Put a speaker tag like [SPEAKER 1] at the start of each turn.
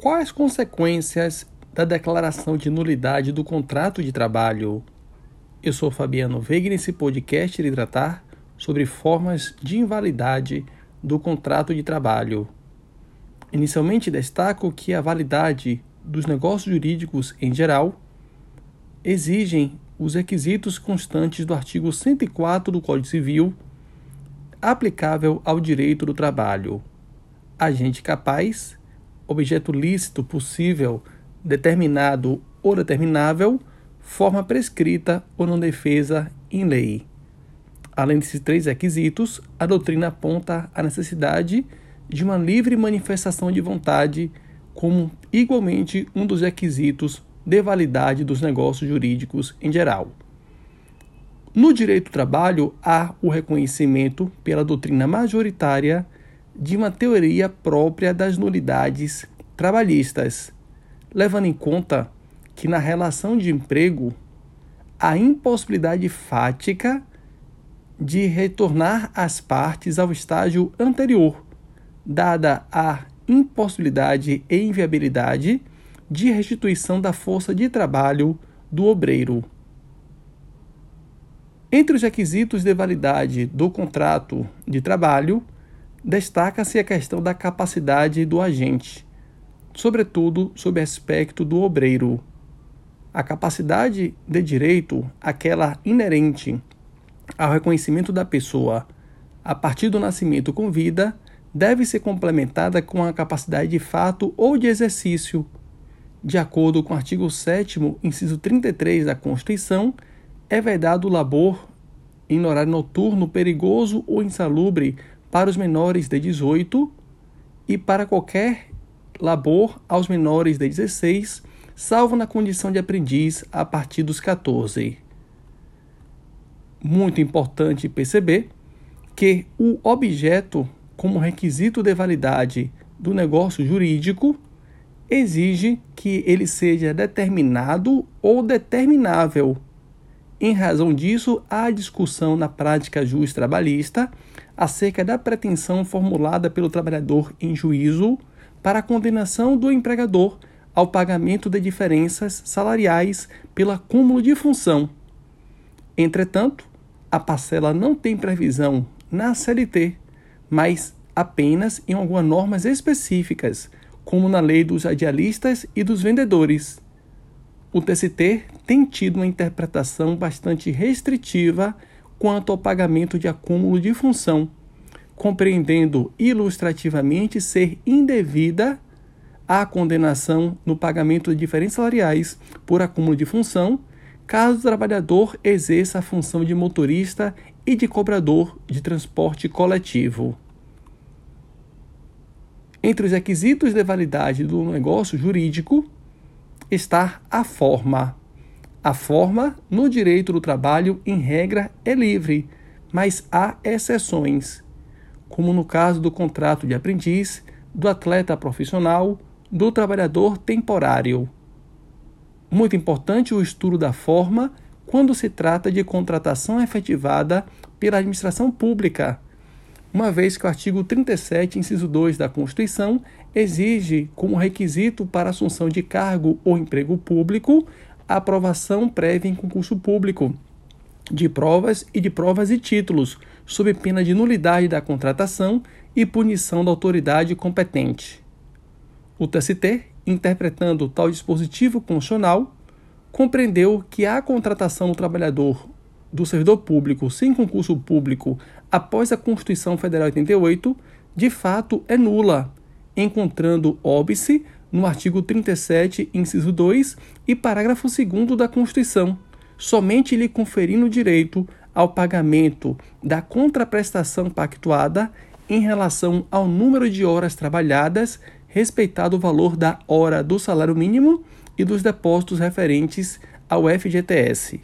[SPEAKER 1] Quais as consequências da declaração de nulidade do contrato de trabalho? Eu sou Fabiano Veiga e nesse podcast irei tratar sobre formas de invalidade do contrato de trabalho. Inicialmente destaco que a validade dos negócios jurídicos em geral exigem os requisitos constantes do artigo 104 do Código Civil aplicável ao direito do trabalho. Agente capaz, objeto lícito possível, determinado ou determinável, forma prescrita ou não defesa em lei. Além desses três requisitos, a doutrina aponta a necessidade de uma livre manifestação de vontade como igualmente um dos requisitos de validade dos negócios jurídicos em geral. No direito do trabalho, há o reconhecimento pela doutrina majoritária de uma teoria própria das nulidades trabalhistas, levando em conta que na relação de emprego a impossibilidade fática de retornar as partes ao estágio anterior, dada a impossibilidade e inviabilidade de restituição da força de trabalho do obreiro. Entre os requisitos de validade do contrato de trabalho, destaca-se a questão da capacidade do agente, sobretudo sob aspecto do obreiro. A capacidade de direito, aquela inerente ao reconhecimento da pessoa a partir do nascimento com vida, deve ser complementada com a capacidade de fato ou de exercício, de acordo com o artigo 7, inciso 33 da Constituição é vedado o labor em horário noturno perigoso ou insalubre para os menores de 18 e para qualquer labor aos menores de 16, salvo na condição de aprendiz a partir dos 14. Muito importante perceber que o objeto, como requisito de validade do negócio jurídico, exige que ele seja determinado ou determinável. Em razão disso, há discussão na prática juiz trabalhista acerca da pretensão formulada pelo trabalhador em juízo para a condenação do empregador ao pagamento de diferenças salariais pelo acúmulo de função. Entretanto, a parcela não tem previsão na CLT, mas apenas em algumas normas específicas como na lei dos radialistas e dos vendedores. O TST tem tido uma interpretação bastante restritiva quanto ao pagamento de acúmulo de função, compreendendo ilustrativamente ser indevida a condenação no pagamento de diferenças salariais por acúmulo de função, caso o trabalhador exerça a função de motorista e de cobrador de transporte coletivo. Entre os requisitos de validade do negócio jurídico está a forma. A forma no direito do trabalho, em regra, é livre, mas há exceções, como no caso do contrato de aprendiz, do atleta profissional, do trabalhador temporário. Muito importante o estudo da forma quando se trata de contratação efetivada pela administração pública uma vez que o artigo 37, inciso 2 da Constituição, exige como requisito para assunção de cargo ou emprego público a aprovação prévia em concurso público de provas e de provas e títulos, sob pena de nulidade da contratação e punição da autoridade competente. O TST, interpretando tal dispositivo constitucional, compreendeu que a contratação do trabalhador do servidor público sem concurso público após a Constituição Federal 88, de fato é nula, encontrando óbice no artigo 37, inciso 2 e parágrafo 2 da Constituição, somente lhe conferindo direito ao pagamento da contraprestação pactuada em relação ao número de horas trabalhadas, respeitado o valor da hora do salário mínimo e dos depósitos referentes ao FGTS.